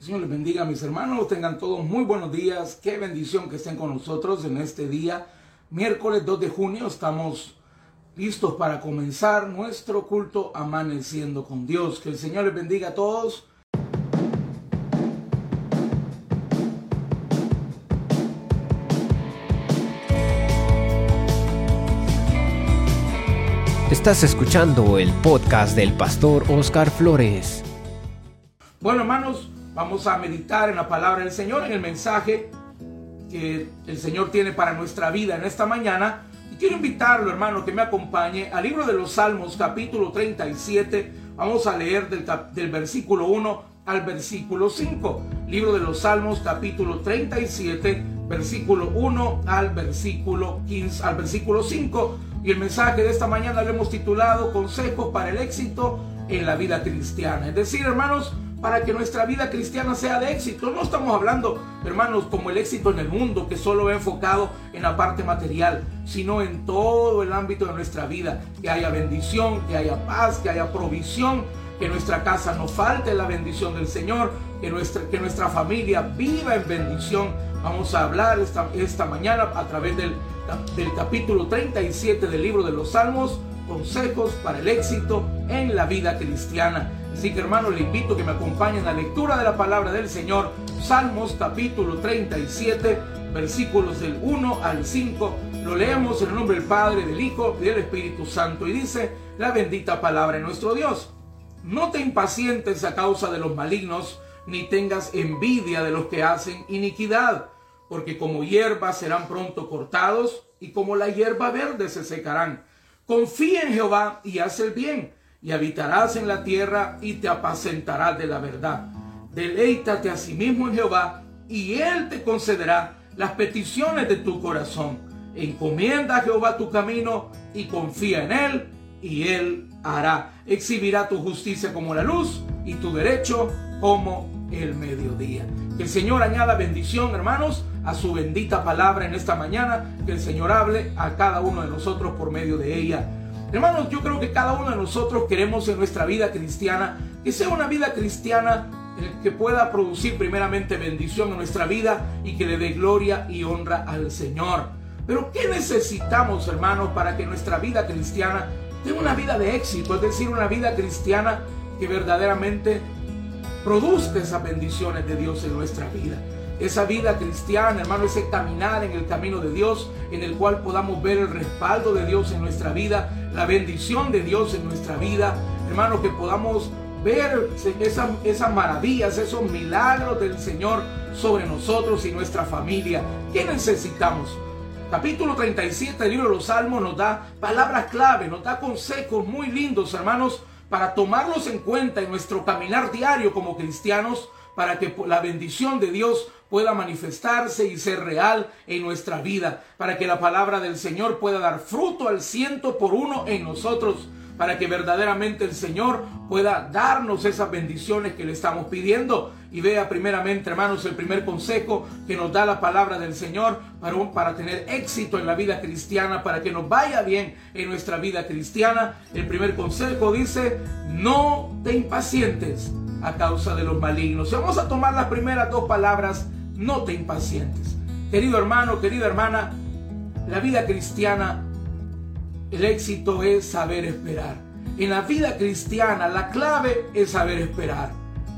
Señor les bendiga a mis hermanos, tengan todos muy buenos días, qué bendición que estén con nosotros en este día, miércoles 2 de junio, estamos listos para comenzar nuestro culto amaneciendo con Dios. Que el Señor les bendiga a todos. Estás escuchando el podcast del pastor Oscar Flores. Bueno hermanos, Vamos a meditar en la palabra del Señor, en el mensaje que el Señor tiene para nuestra vida en esta mañana. Y quiero invitarlo, hermano, que me acompañe al libro de los Salmos, capítulo 37. Vamos a leer del, del versículo 1 al versículo 5. Libro de los Salmos, capítulo 37, versículo 1 al versículo 15, al versículo 5. Y el mensaje de esta mañana lo hemos titulado Consejos para el éxito en la vida cristiana. Es decir, hermanos, para que nuestra vida cristiana sea de éxito. No estamos hablando, hermanos, como el éxito en el mundo, que solo va enfocado en la parte material, sino en todo el ámbito de nuestra vida. Que haya bendición, que haya paz, que haya provisión, que nuestra casa no falte la bendición del Señor, que nuestra, que nuestra familia viva en bendición. Vamos a hablar esta, esta mañana a través del, del capítulo 37 del libro de los Salmos, consejos para el éxito en la vida cristiana. Así que hermanos, le invito a que me acompañen a la lectura de la palabra del Señor, Salmos capítulo 37, versículos del 1 al 5. Lo leemos en el nombre del Padre, del Hijo y del Espíritu Santo. Y dice la bendita palabra de nuestro Dios. No te impacientes a causa de los malignos, ni tengas envidia de los que hacen iniquidad, porque como hierba serán pronto cortados, y como la hierba verde se secarán. Confía en Jehová y haz el bien y habitarás en la tierra y te apacentarás de la verdad. Deleítate a sí mismo en Jehová y Él te concederá las peticiones de tu corazón. Encomienda a Jehová tu camino y confía en Él y Él hará. Exhibirá tu justicia como la luz y tu derecho como el mediodía. Que el Señor añada bendición, hermanos, a su bendita palabra en esta mañana. Que el Señor hable a cada uno de nosotros por medio de ella. Hermanos, yo creo que cada uno de nosotros queremos en nuestra vida cristiana que sea una vida cristiana que pueda producir primeramente bendición en nuestra vida y que le dé gloria y honra al Señor. Pero ¿qué necesitamos, hermanos, para que nuestra vida cristiana tenga una vida de éxito? Es decir, una vida cristiana que verdaderamente produzca esas bendiciones de Dios en nuestra vida esa vida cristiana, hermano, ese caminar en el camino de Dios, en el cual podamos ver el respaldo de Dios en nuestra vida, la bendición de Dios en nuestra vida, hermano, que podamos ver esas, esas maravillas, esos milagros del Señor sobre nosotros y nuestra familia. ¿Qué necesitamos? Capítulo 37 del libro de los Salmos nos da palabras clave, nos da consejos muy lindos, hermanos, para tomarlos en cuenta en nuestro caminar diario como cristianos, para que la bendición de Dios pueda manifestarse y ser real en nuestra vida, para que la palabra del Señor pueda dar fruto al ciento por uno en nosotros, para que verdaderamente el Señor pueda darnos esas bendiciones que le estamos pidiendo. Y vea primeramente, hermanos, el primer consejo que nos da la palabra del Señor para, para tener éxito en la vida cristiana, para que nos vaya bien en nuestra vida cristiana. El primer consejo dice, no te impacientes a causa de los malignos. vamos a tomar las primeras dos palabras no te impacientes. Querido hermano, querida hermana, la vida cristiana, el éxito es saber esperar. En la vida cristiana la clave es saber esperar.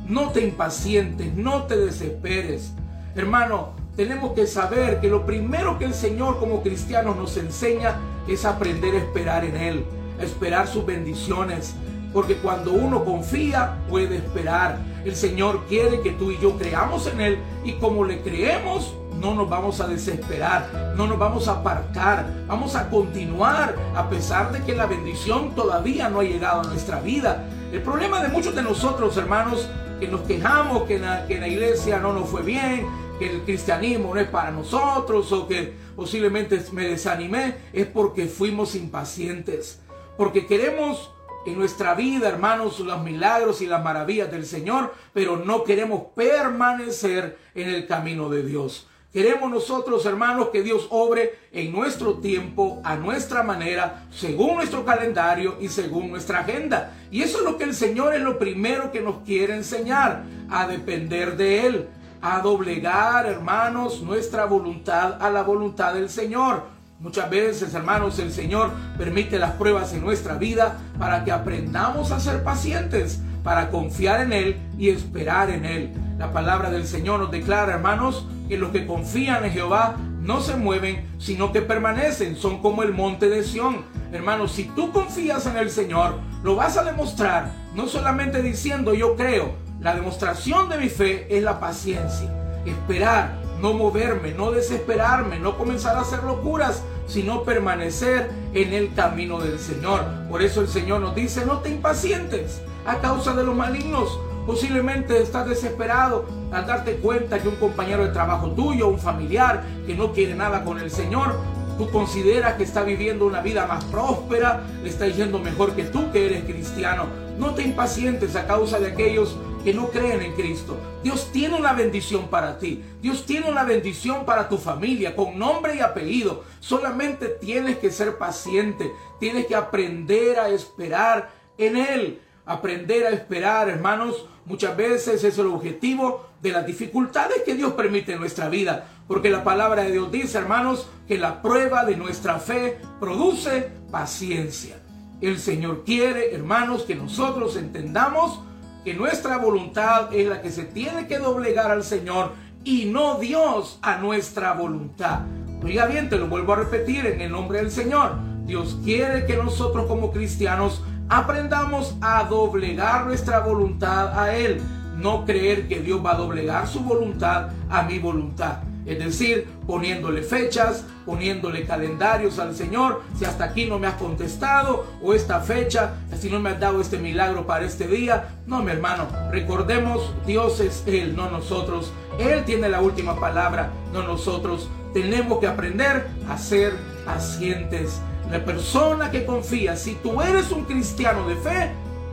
No te impacientes, no te desesperes. Hermano, tenemos que saber que lo primero que el Señor como cristianos nos enseña es aprender a esperar en Él, a esperar sus bendiciones, porque cuando uno confía, puede esperar. El Señor quiere que tú y yo creamos en Él. Y como le creemos, no nos vamos a desesperar, no nos vamos a apartar, vamos a continuar a pesar de que la bendición todavía no ha llegado a nuestra vida. El problema de muchos de nosotros, hermanos, que nos quejamos que que la iglesia no nos fue bien, que el cristianismo no es para nosotros o que posiblemente me desanimé, es porque fuimos impacientes, porque queremos en nuestra vida, hermanos, los milagros y las maravillas del Señor, pero no queremos permanecer en el camino de Dios. Queremos nosotros, hermanos, que Dios obre en nuestro tiempo, a nuestra manera, según nuestro calendario y según nuestra agenda. Y eso es lo que el Señor es lo primero que nos quiere enseñar, a depender de Él, a doblegar, hermanos, nuestra voluntad a la voluntad del Señor. Muchas veces, hermanos, el Señor permite las pruebas en nuestra vida para que aprendamos a ser pacientes, para confiar en Él y esperar en Él. La palabra del Señor nos declara, hermanos, que los que confían en Jehová no se mueven, sino que permanecen, son como el monte de Sión. Hermanos, si tú confías en el Señor, lo vas a demostrar, no solamente diciendo yo creo, la demostración de mi fe es la paciencia, esperar, no moverme, no desesperarme, no comenzar a hacer locuras, sino permanecer en el camino del Señor. Por eso el Señor nos dice, no te impacientes a causa de los malignos, Posiblemente estás desesperado al darte cuenta que un compañero de trabajo tuyo, un familiar que no quiere nada con el Señor, tú consideras que está viviendo una vida más próspera, le está yendo mejor que tú que eres cristiano. No te impacientes a causa de aquellos que no creen en Cristo. Dios tiene una bendición para ti. Dios tiene una bendición para tu familia con nombre y apellido. Solamente tienes que ser paciente. Tienes que aprender a esperar en Él. Aprender a esperar, hermanos, muchas veces es el objetivo de las dificultades que Dios permite en nuestra vida. Porque la palabra de Dios dice, hermanos, que la prueba de nuestra fe produce paciencia. El Señor quiere, hermanos, que nosotros entendamos que nuestra voluntad es la que se tiene que doblegar al Señor y no Dios a nuestra voluntad. Oiga bien, te lo vuelvo a repetir en el nombre del Señor. Dios quiere que nosotros como cristianos aprendamos a doblegar nuestra voluntad a Él. No creer que Dios va a doblegar su voluntad a mi voluntad. Es decir, poniéndole fechas, poniéndole calendarios al Señor. Si hasta aquí no me has contestado, o esta fecha, si no me has dado este milagro para este día. No, mi hermano, recordemos, Dios es Él, no nosotros. Él tiene la última palabra, no nosotros. Tenemos que aprender a ser pacientes la persona que confía, si tú eres un cristiano de fe,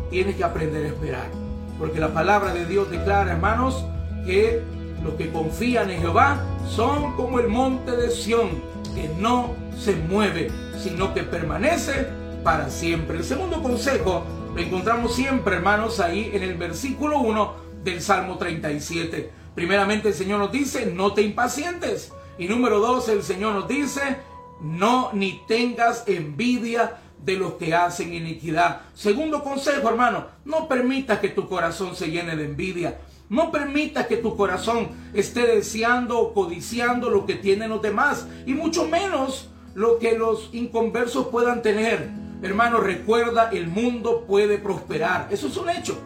tienes que aprender a esperar. Porque la palabra de Dios declara, hermanos, que los que confían en Jehová son como el monte de Sión, que no se mueve, sino que permanece para siempre. El segundo consejo lo encontramos siempre, hermanos, ahí en el versículo 1 del Salmo 37. Primeramente el Señor nos dice, no te impacientes. Y número 2, el Señor nos dice, no ni tengas envidia de los que hacen iniquidad. Segundo consejo, hermano, no permitas que tu corazón se llene de envidia. No permitas que tu corazón esté deseando o codiciando lo que tienen los demás y mucho menos lo que los inconversos puedan tener. Hermano, recuerda, el mundo puede prosperar. Eso es un hecho.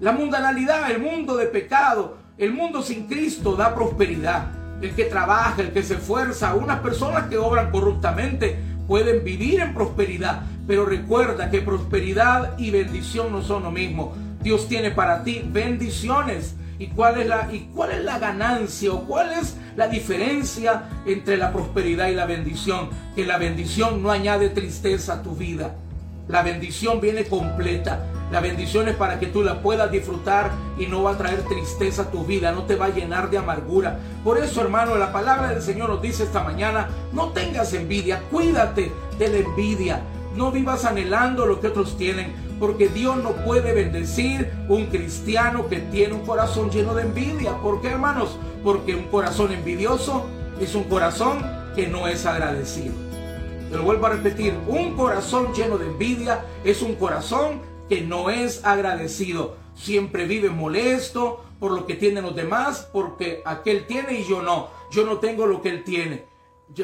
La mundanalidad, el mundo de pecado, el mundo sin Cristo da prosperidad el que trabaja, el que se esfuerza, unas personas que obran corruptamente pueden vivir en prosperidad, pero recuerda que prosperidad y bendición no son lo mismo. Dios tiene para ti bendiciones. ¿Y cuál es la, y cuál es la ganancia o cuál es la diferencia entre la prosperidad y la bendición? Que la bendición no añade tristeza a tu vida. La bendición viene completa. La bendición es para que tú la puedas disfrutar y no va a traer tristeza a tu vida, no te va a llenar de amargura. Por eso, hermano, la palabra del Señor nos dice esta mañana, no tengas envidia, cuídate de la envidia. No vivas anhelando lo que otros tienen, porque Dios no puede bendecir un cristiano que tiene un corazón lleno de envidia. ¿Por qué, hermanos? Porque un corazón envidioso es un corazón que no es agradecido. Te lo vuelvo a repetir, un corazón lleno de envidia es un corazón que no es agradecido. Siempre vive molesto por lo que tienen los demás, porque aquel tiene y yo no. Yo no tengo lo que él tiene.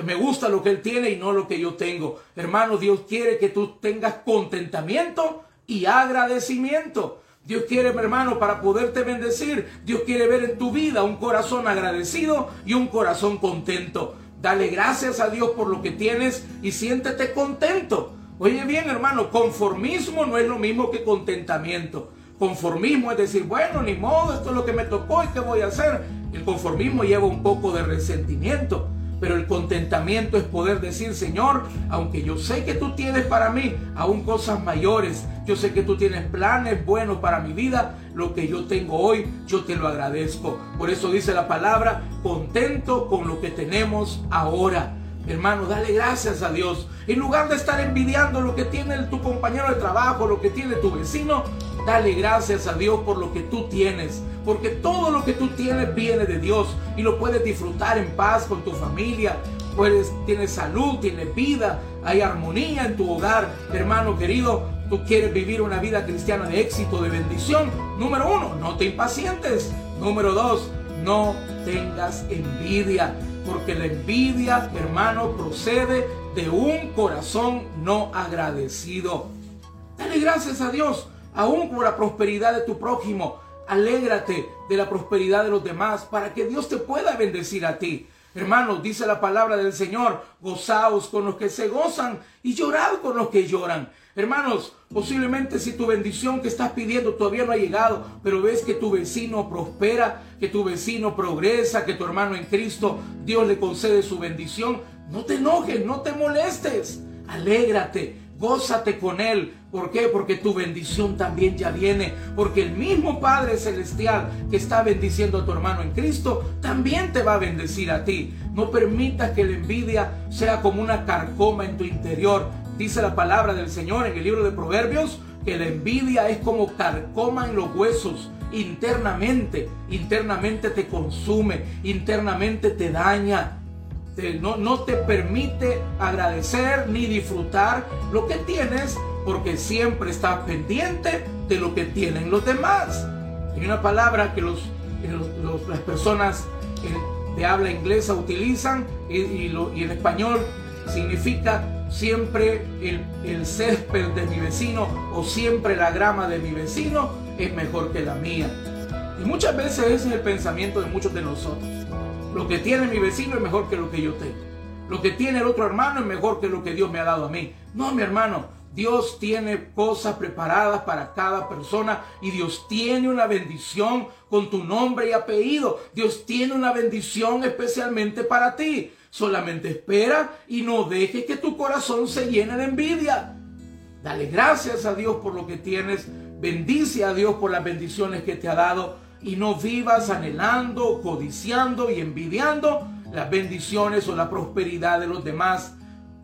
Me gusta lo que él tiene y no lo que yo tengo. Hermano, Dios quiere que tú tengas contentamiento y agradecimiento. Dios quiere, mi hermano, para poderte bendecir. Dios quiere ver en tu vida un corazón agradecido y un corazón contento. Dale gracias a Dios por lo que tienes y siéntete contento. Oye bien, hermano, conformismo no es lo mismo que contentamiento. Conformismo es decir, bueno, ni modo, esto es lo que me tocó y qué voy a hacer. El conformismo lleva un poco de resentimiento. Pero el contentamiento es poder decir, Señor, aunque yo sé que tú tienes para mí aún cosas mayores, yo sé que tú tienes planes buenos para mi vida, lo que yo tengo hoy, yo te lo agradezco. Por eso dice la palabra, contento con lo que tenemos ahora. Hermano, dale gracias a Dios. En lugar de estar envidiando lo que tiene tu compañero de trabajo, lo que tiene tu vecino, dale gracias a Dios por lo que tú tienes. Porque todo lo que tú tienes viene de Dios y lo puedes disfrutar en paz con tu familia. Puedes, tienes salud, tienes vida, hay armonía en tu hogar. Hermano querido, tú quieres vivir una vida cristiana de éxito, de bendición. Número uno, no te impacientes. Número dos, no tengas envidia porque la envidia, hermano, procede de un corazón no agradecido. Dale gracias a Dios, aún por la prosperidad de tu prójimo. Alégrate de la prosperidad de los demás para que Dios te pueda bendecir a ti. Hermanos, dice la palabra del Señor, gozaos con los que se gozan y llorad con los que lloran. Hermanos, posiblemente si tu bendición que estás pidiendo todavía no ha llegado, pero ves que tu vecino prospera, que tu vecino progresa, que tu hermano en Cristo, Dios le concede su bendición, no te enojes, no te molestes, alégrate, gózate con él. ¿Por qué? Porque tu bendición también ya viene. Porque el mismo Padre Celestial que está bendiciendo a tu hermano en Cristo, también te va a bendecir a ti. No permitas que la envidia sea como una carcoma en tu interior. Dice la palabra del Señor en el libro de Proverbios que la envidia es como carcoma en los huesos internamente. Internamente te consume, internamente te daña. No, no te permite agradecer ni disfrutar lo que tienes porque siempre estás pendiente de lo que tienen los demás. Hay una palabra que los, las personas de habla inglesa utilizan y, y en español significa siempre el, el, césped de mi vecino o siempre la grama de mi vecino es mejor que la mía. Y muchas veces ese es el pensamiento de muchos de nosotros. Lo que tiene mi vecino es mejor que lo que yo tengo. Lo que tiene el otro hermano es mejor que lo que Dios me ha dado a mí. No, mi hermano, Dios tiene cosas preparadas para cada persona y Dios tiene una bendición con tu nombre y apellido. Dios tiene una bendición especialmente para ti. Solamente espera y no dejes que tu corazón se llene de envidia. Dale gracias a Dios por lo que tienes. Bendice a Dios por las bendiciones que te ha dado. Y no vivas anhelando, codiciando y envidiando las bendiciones o la prosperidad de los demás.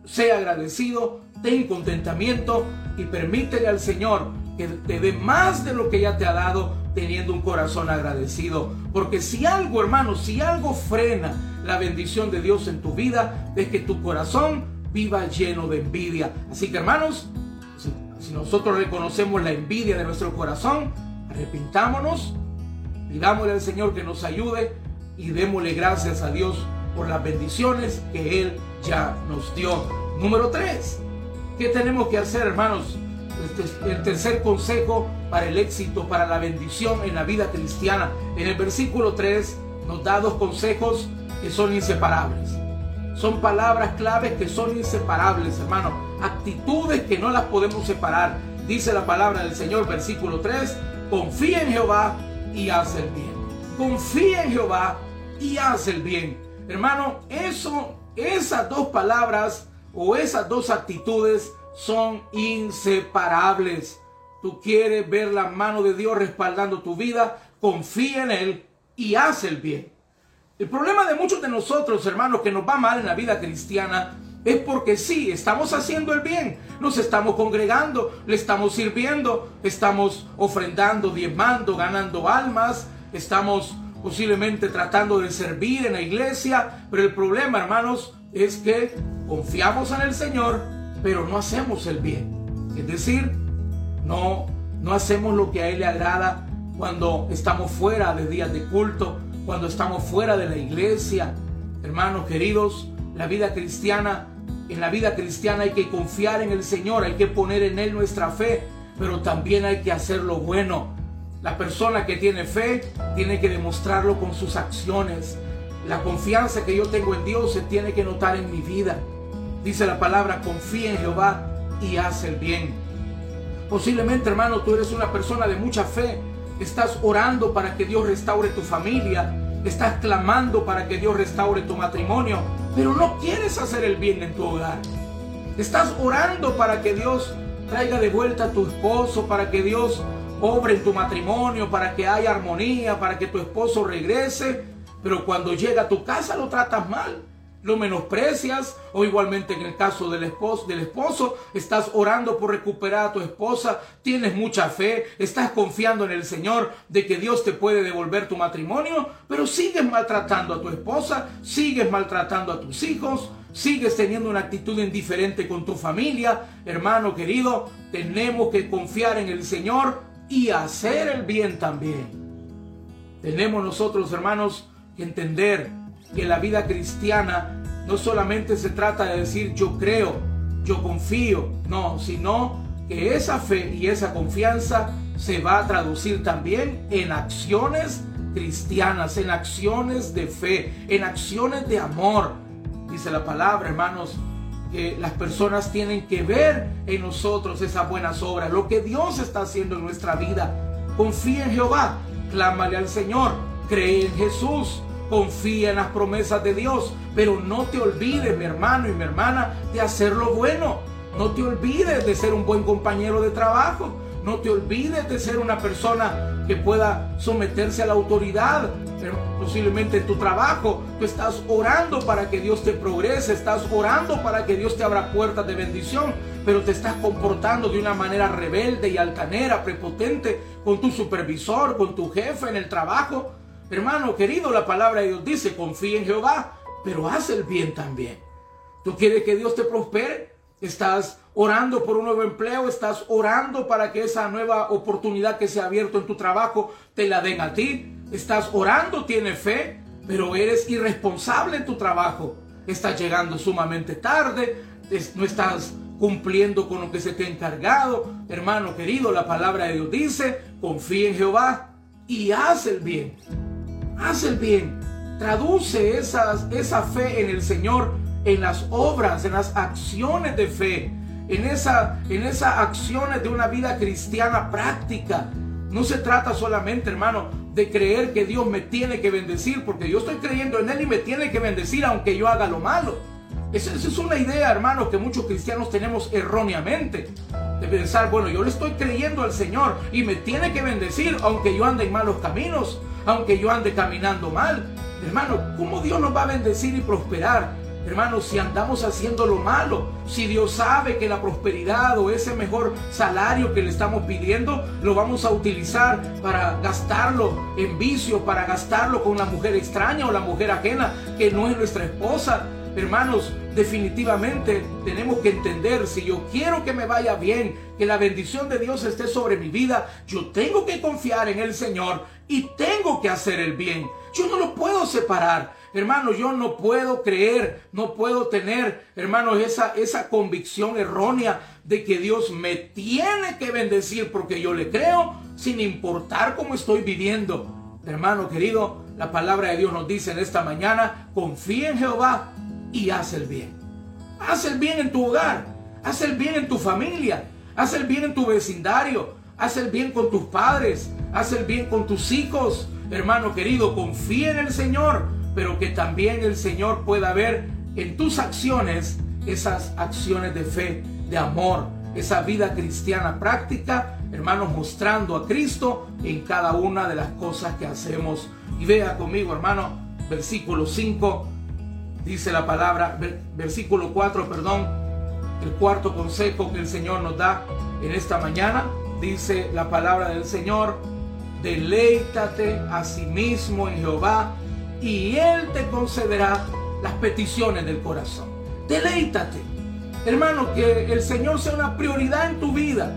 Sea agradecido, ten contentamiento y permítele al Señor que te dé más de lo que ya te ha dado teniendo un corazón agradecido. Porque si algo, hermano, si algo frena la bendición de Dios en tu vida, es que tu corazón viva lleno de envidia. Así que, hermanos, si, nosotros reconocemos la envidia de nuestro corazón, arrepintámonos, pidámosle al Señor que nos ayude y démosle gracias a Dios por las bendiciones que Él ya nos dio. Número 3. ¿Qué tenemos que hacer, hermanos? Este el tercer consejo para el éxito, para la bendición en la vida cristiana. En el versículo 3 nos da dos consejos que son inseparables. Son palabras claves que son inseparables, hermano. Actitudes que no las podemos separar. Dice la palabra del Señor, versículo 3, confía en Jehová y haz el bien. Confía en Jehová y haz el bien. Hermano, eso, esas dos palabras o esas dos actitudes son inseparables. Tú quieres ver la mano de Dios respaldando tu vida, confía en Él y haz el bien. El problema de muchos de nosotros, hermanos, que nos va mal en la vida cristiana, es porque sí, estamos haciendo el bien, nos estamos congregando, le estamos sirviendo, estamos ofrendando, diezmando, ganando almas, estamos posiblemente tratando de servir en la iglesia, pero el problema, hermanos, es que confiamos en el Señor, pero no hacemos el bien. Es decir, no, no hacemos lo que a Él le agrada cuando estamos fuera de días de culto, cuando estamos fuera de la iglesia. Hermanos queridos, la vida cristiana, en la vida cristiana hay que confiar en el Señor, hay que poner en Él nuestra fe, pero también hay que hacer lo bueno. La persona que tiene fe tiene que demostrarlo con sus acciones. La confianza que yo tengo en Dios se tiene que notar en mi vida. Dice la palabra, confía en Jehová y haz el bien. Posiblemente, hermano, tú eres una persona de mucha fe. Estás orando para que Dios restaure tu familia. Estás clamando para que Dios restaure tu matrimonio. Pero no quieres hacer el bien en tu hogar. Estás orando para que Dios traiga de vuelta a tu esposo, para que Dios obre en tu matrimonio, para que haya armonía, para que tu esposo regrese, pero cuando llega a tu casa lo tratas mal lo menosprecias o igualmente en el caso del esposo, del esposo, estás orando por recuperar a tu esposa, tienes mucha fe, estás confiando en el Señor de que Dios te puede devolver tu matrimonio, pero sigues maltratando a tu esposa, sigues maltratando a tus hijos, sigues teniendo una actitud indiferente con tu familia, hermano querido, tenemos que confiar en el Señor y hacer el bien también. Tenemos nosotros, hermanos, que entender que la vida cristiana no solamente se trata de decir yo creo, yo confío, no, sino que esa fe y esa confianza se va a traducir también en acciones cristianas, en acciones de fe, en acciones de amor. Dice la palabra, hermanos, que las personas tienen que ver en nosotros esas buenas obras, lo que Dios está haciendo en nuestra vida. Confía en Jehová, clámale al Señor, cree en Jesús, confía en las promesas de Dios, pero no te olvides, mi hermano y mi hermana, de hacer lo bueno. No te olvides de ser un buen compañero de trabajo. No te olvides de ser una persona que pueda someterse a la autoridad. Posiblemente en tu trabajo tú estás orando para que Dios te progrese, estás orando para que Dios te abra puertas de bendición, pero te estás comportando de una manera rebelde y altanera, prepotente con tu supervisor, con tu jefe en el trabajo. Hermano querido, la palabra de Dios dice, confía en Jehová, pero haz el bien también. ¿Tú quieres que Dios te prospere? ¿Estás orando por un nuevo empleo? ¿Estás orando para que esa nueva oportunidad que se ha abierto en tu trabajo te la den a ti? ¿Estás orando? ¿Tienes fe? Pero eres irresponsable en tu trabajo. Estás llegando sumamente tarde. No estás cumpliendo con lo que se te ha encargado. Hermano querido, la palabra de Dios dice, confía en Jehová y haz el bien haz el bien. Traduce esas, esa fe en el Señor en las obras, en las acciones de fe, en, esa, en esas acciones de una vida cristiana práctica. No se trata solamente, hermano, de creer que Dios me tiene que bendecir, porque yo estoy creyendo en Él y me tiene que bendecir aunque yo haga lo malo. Esa, es una idea, hermano, que muchos cristianos tenemos erróneamente. De pensar, bueno, yo le estoy creyendo al Señor y me tiene que bendecir aunque yo ande en malos caminos aunque yo ande caminando mal. Hermano, ¿cómo Dios nos va a bendecir y prosperar? Hermano, si andamos haciendo lo malo, si Dios sabe que la prosperidad o ese mejor salario que le estamos pidiendo, lo vamos a utilizar para gastarlo en vicios, para gastarlo con la mujer extraña o la mujer ajena que no es nuestra esposa. Hermanos, definitivamente tenemos que entender, si yo quiero que me vaya bien, que la bendición de Dios esté sobre mi vida, yo tengo que confiar en el Señor y tengo que hacer el bien. Yo no lo puedo separar. Hermano, yo no puedo creer, no puedo tener, hermano, esa, esa convicción errónea de que Dios me tiene que bendecir porque yo le creo sin importar cómo estoy viviendo. Hermano querido, la palabra de Dios nos dice en esta mañana, confía en Jehová y haz el bien. Haz el bien en tu hogar, haz el bien en tu familia, haz el bien en tu vecindario, haz el bien con tus padres, haz el bien con tus hijos. Hermano querido, confía en el Señor, pero que también el Señor pueda ver en tus acciones esas acciones de fe, de amor, esa vida cristiana práctica, hermanos, mostrando a Cristo en cada una de las cosas que hacemos. Y vea conmigo, hermano, versículo 5, dice la palabra, versículo 4, perdón, el cuarto consejo que el Señor nos da en esta mañana, dice la palabra del Señor, deleítate a sí mismo en Jehová y Él te concederá las peticiones del corazón. Deleítate. Hermano, que el Señor sea una prioridad en tu vida.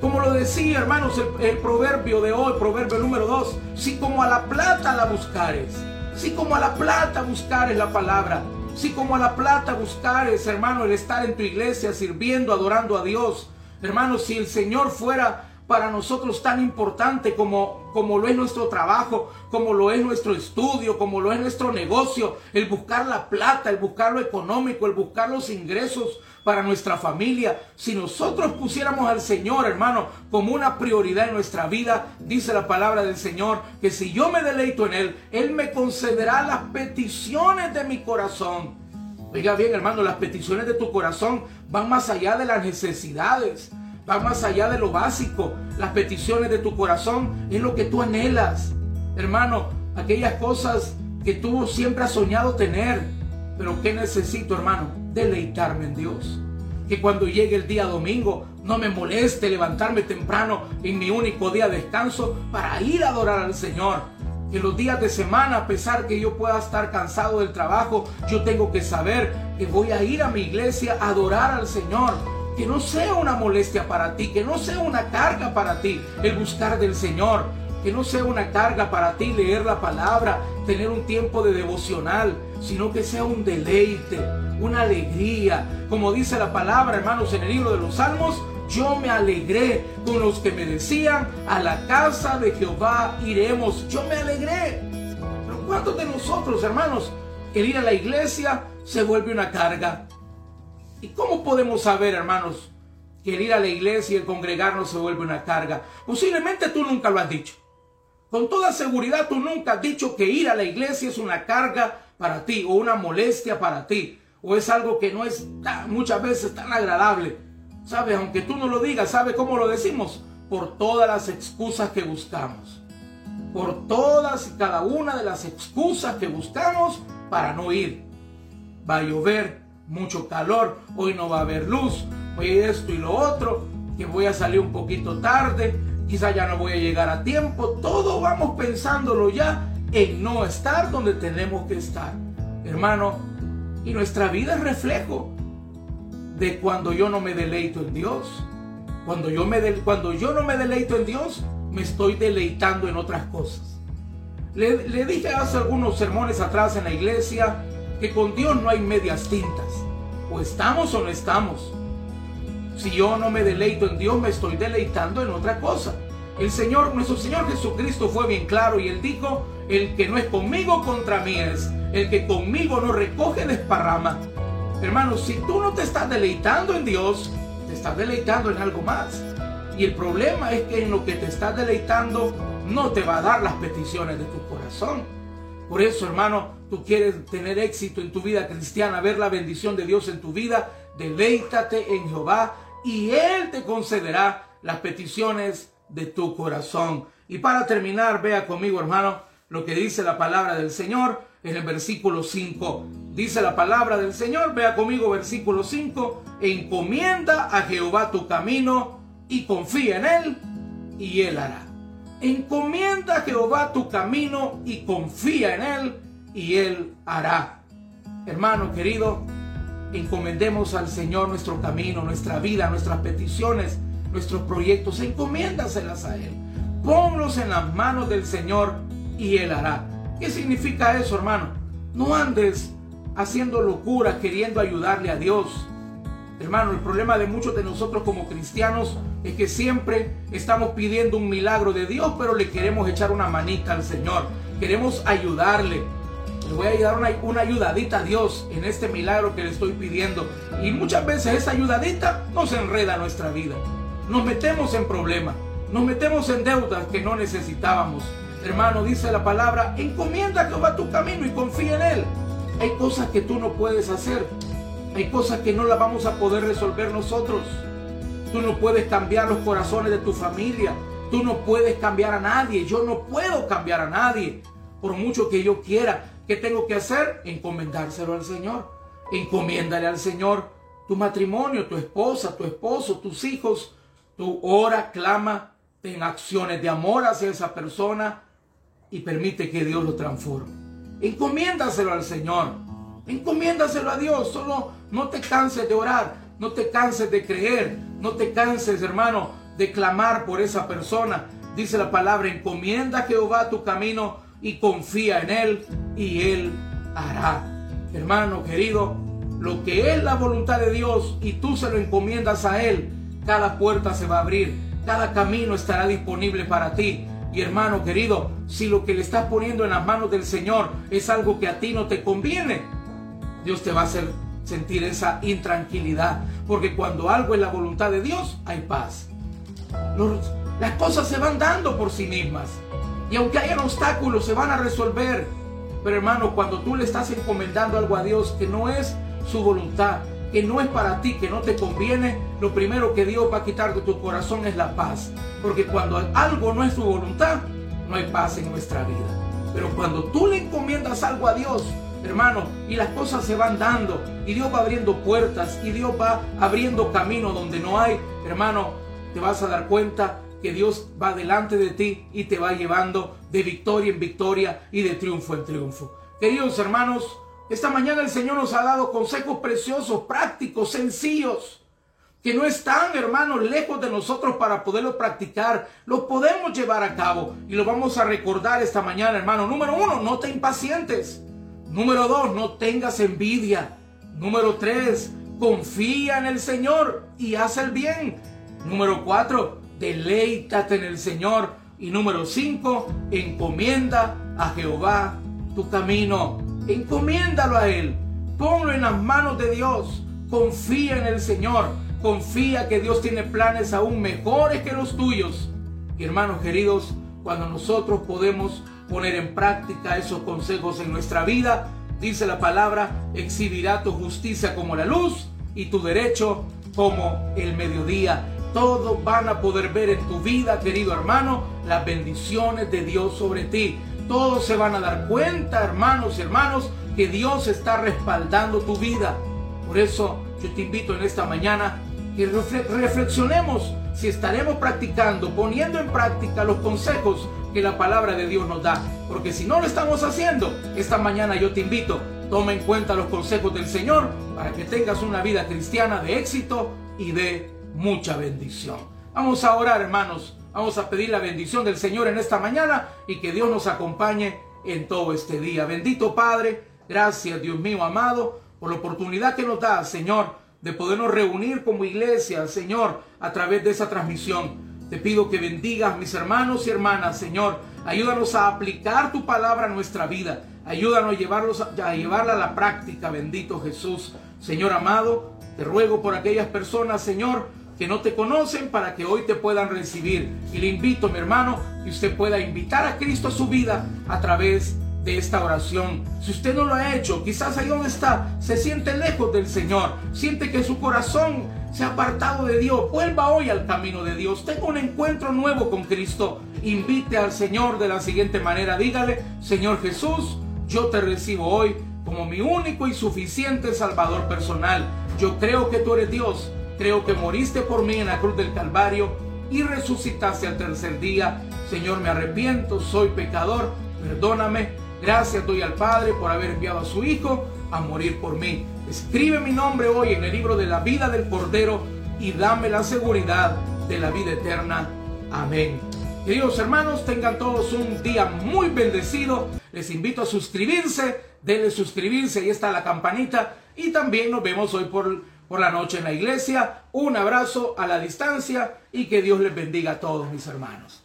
Como lo decía, hermanos, el, proverbio de hoy, proverbio número 2, si como a la plata la buscares, si como a la plata buscares la palabra, si como a la plata buscares, hermano, el estar en tu iglesia sirviendo, adorando a Dios, hermano, si el Señor fuera para nosotros tan importante como, como lo es nuestro trabajo, como lo es nuestro estudio, como lo es nuestro negocio, el buscar la plata, el buscar lo económico, el buscar los ingresos para nuestra familia. Si nosotros pusiéramos al Señor, hermano, como una prioridad en nuestra vida, dice la palabra del Señor, que si yo me deleito en Él, Él me concederá las peticiones de mi corazón. Oiga bien, hermano, las peticiones de tu corazón van más allá de las necesidades, van más allá de lo básico. Las peticiones de tu corazón es lo que tú anhelas. Hermano, aquellas cosas que tú siempre has soñado tener. Pero ¿qué necesito, hermano? Deleitarme en Dios. Que cuando llegue el día domingo no me moleste levantarme temprano en mi único día de descanso para ir a adorar al Señor. Que los días de semana, a pesar que yo pueda estar cansado del trabajo, yo tengo que saber que voy a ir a mi iglesia a adorar al Señor. Que no sea una molestia para ti, que no sea una carga para ti el buscar del Señor. Que no sea una carga para ti leer la palabra, tener un tiempo de devocional, sino que sea un deleite, una alegría. Como dice la palabra, hermanos, en el libro de los Salmos, yo me alegré con los que me decían, a la casa de Jehová iremos. Yo me alegré. Pero ¿cuántos de nosotros, hermanos, el ir a la iglesia se vuelve una carga? ¿Y cómo podemos saber, hermanos, que el ir a la iglesia y el congregarnos se vuelve una carga? Posiblemente tú nunca lo has dicho. Con toda seguridad tú nunca has dicho que ir a la iglesia es una carga para ti o una molestia para ti o es algo que no es muchas veces tan agradable. ¿Sabes? Aunque tú no lo digas, ¿sabe cómo lo decimos? Por todas las excusas que buscamos. Por todas y cada una de las excusas que buscamos para no ir. Va a llover, mucho calor, hoy no va a haber luz, hoy esto y lo otro, que voy a salir un poquito tarde, quizá ya no voy a llegar a tiempo. Todo vamos pensándolo ya en no estar donde tenemos que estar. Hermano, y nuestra vida es reflejo de cuando yo no me deleito en Dios. Cuando yo, me cuando yo no me deleito en Dios, me estoy deleitando en otras cosas. Le, le dije hace algunos sermones atrás en la iglesia que con Dios no hay medias tintas. O estamos o no estamos. Si yo no me deleito en Dios, me estoy deleitando en otra cosa. El Señor, nuestro Señor Jesucristo fue bien claro y Él dijo, el que no es conmigo contra mí es, el que conmigo no recoge desparrama. Hermano, si tú no te estás deleitando en Dios, te estás deleitando en algo más. Y el problema es que en lo que te estás deleitando no te va a dar las peticiones de tu corazón. Por eso, hermano, tú quieres tener éxito en tu vida cristiana, ver la bendición de Dios en tu vida, deleítate en Jehová y Él te concederá las peticiones de tu corazón. Y para terminar, vea conmigo, hermano, lo que dice la palabra del Señor en el versículo 5. Dice la palabra del Señor, vea conmigo versículo 5, encomienda a Jehová tu camino y confía en Él y Él hará. Encomienda a Jehová tu camino y confía en Él y Él hará. Hermano querido, encomendemos al Señor nuestro camino, nuestra vida, nuestras peticiones, nuestros proyectos, encomiéndaselas a Él. Ponlos en las manos del Señor y Él hará. ¿Qué significa eso, hermano? No andes haciendo locura queriendo ayudarle a Dios. Hermano, el problema de muchos de nosotros como cristianos es que siempre estamos pidiendo un milagro de Dios, pero le queremos echar una manita al Señor. Queremos ayudarle. Le voy a dar una, una ayudadita a Dios en este milagro que le estoy pidiendo. Y muchas veces esa ayudadita nos enreda nuestra vida. Nos metemos en problemas. Nos metemos en deudas que no necesitábamos. Hermano, dice la palabra, encomienda a Jehová tu camino y confía en Él. Hay cosas que tú no puedes hacer. Hay cosas que no las vamos a poder resolver nosotros. Tú no puedes cambiar los corazones de tu familia. Tú no puedes cambiar a nadie. Yo no puedo cambiar a nadie. Por mucho que yo quiera. ¿Qué tengo que hacer? Encomendárselo al Señor. Encomiéndale al Señor tu matrimonio, tu esposa, tu esposo, tus hijos. Tu ora, clama, ten acciones de amor hacia esa persona y permite que Dios lo transforme. Encomiéndaselo al Señor. Encomiéndaselo a Dios. Solo no te canses de orar. No te canses de creer. No te canses, hermano, de clamar por esa persona. Dice la palabra, encomienda a Jehová tu camino y confía en Él y Él hará. Hermano querido, lo que es la voluntad de Dios y tú se lo encomiendas a Él, cada puerta se va a abrir, cada camino estará disponible para ti. Y hermano querido, si lo que le estás poniendo en las manos del Señor es algo que a ti no te conviene, Dios te va a hacer sentir esa intranquilidad. Porque cuando algo es la voluntad de Dios, hay paz. las cosas se van dando por sí mismas. Y aunque hayan obstáculos, se van a resolver. Pero hermano, cuando tú le estás encomendando algo a Dios que no es su voluntad, que no es para ti, que no te conviene, lo primero que Dios va a quitar de tu corazón es la paz. Porque cuando algo no es su voluntad, no hay paz en nuestra vida. Pero cuando tú le encomiendas algo a Dios, hermano, y las cosas se van dando, y Dios va abriendo puertas, y Dios va abriendo camino donde no hay, hermano, te vas a dar cuenta que Dios va delante de ti y te va llevando de victoria en victoria y de triunfo en triunfo. Queridos hermanos, esta mañana el Señor nos ha dado consejos preciosos, prácticos, sencillos, que no están, hermanos, lejos de nosotros para poderlos practicar. Los podemos llevar a cabo y lo vamos a recordar esta mañana, hermano. Número uno, no te impacientes. Número dos, no tengas envidia. Número tres, confía en el Señor y haz el bien. Número cuatro, deleítate en el Señor. Y número cinco, encomienda a Jehová tu camino. Encomiéndalo a Él. Ponlo en las manos de Dios. Confía en el Señor. Confía que Dios tiene planes aún mejores que los tuyos. Y hermanos queridos, cuando nosotros podemos poner en práctica esos consejos en nuestra vida, dice la palabra, exhibirá tu justicia como la luz y tu derecho como el mediodía. Todos van a poder ver en tu vida, querido hermano, las bendiciones de Dios sobre ti. Todos se van a dar cuenta, hermanos y hermanos, que Dios está respaldando tu vida. Por eso yo te invito en esta mañana que reflexionemos si estaremos practicando, poniendo en práctica los consejos que la palabra de Dios nos da. Porque si no lo estamos haciendo, esta mañana yo te invito, toma en cuenta los consejos del Señor para que tengas una vida cristiana de éxito y de mucha bendición. Vamos a orar, hermanos. Vamos a pedir la bendición del Señor en esta mañana y que Dios nos acompañe en todo este día. Bendito Padre, gracias Dios mío amado por la oportunidad que nos da, Señor, de podernos reunir como iglesia, Señor, a través de esa transmisión. Te pido que bendigas mis hermanos y hermanas, Señor. Ayúdanos a aplicar tu palabra a nuestra vida. Ayúdanos a, llevarla a la práctica, bendito Jesús. Señor amado, te ruego por aquellas personas, Señor, que no te conocen para que hoy te puedan recibir. Y le invito, mi hermano, que usted pueda invitar a Cristo a su vida a través de esta oración. Si usted no lo ha hecho, quizás ahí donde está, se siente lejos del Señor, siente que su corazón se ha apartado de Dios, vuelva hoy al camino de Dios, tenga un encuentro nuevo con Cristo, invite al Señor de la siguiente manera, dígale, Señor Jesús, yo te recibo hoy como mi único y suficiente Salvador personal. Yo creo que tú eres Dios Creo que moriste por mí en la cruz del Calvario y resucitaste al tercer día. Señor, me arrepiento, soy pecador, perdóname. Gracias doy al Padre por haber enviado a su Hijo a morir por mí. Escribe mi nombre hoy en el libro de la vida del Cordero y dame la seguridad de la vida eterna. Amén. Queridos hermanos, tengan todos un día muy bendecido. Les invito a suscribirse, denle suscribirse, ahí está la campanita. Y también nos vemos hoy por por la noche en la iglesia. Un abrazo a la distancia y que Dios les bendiga a todos mis hermanos.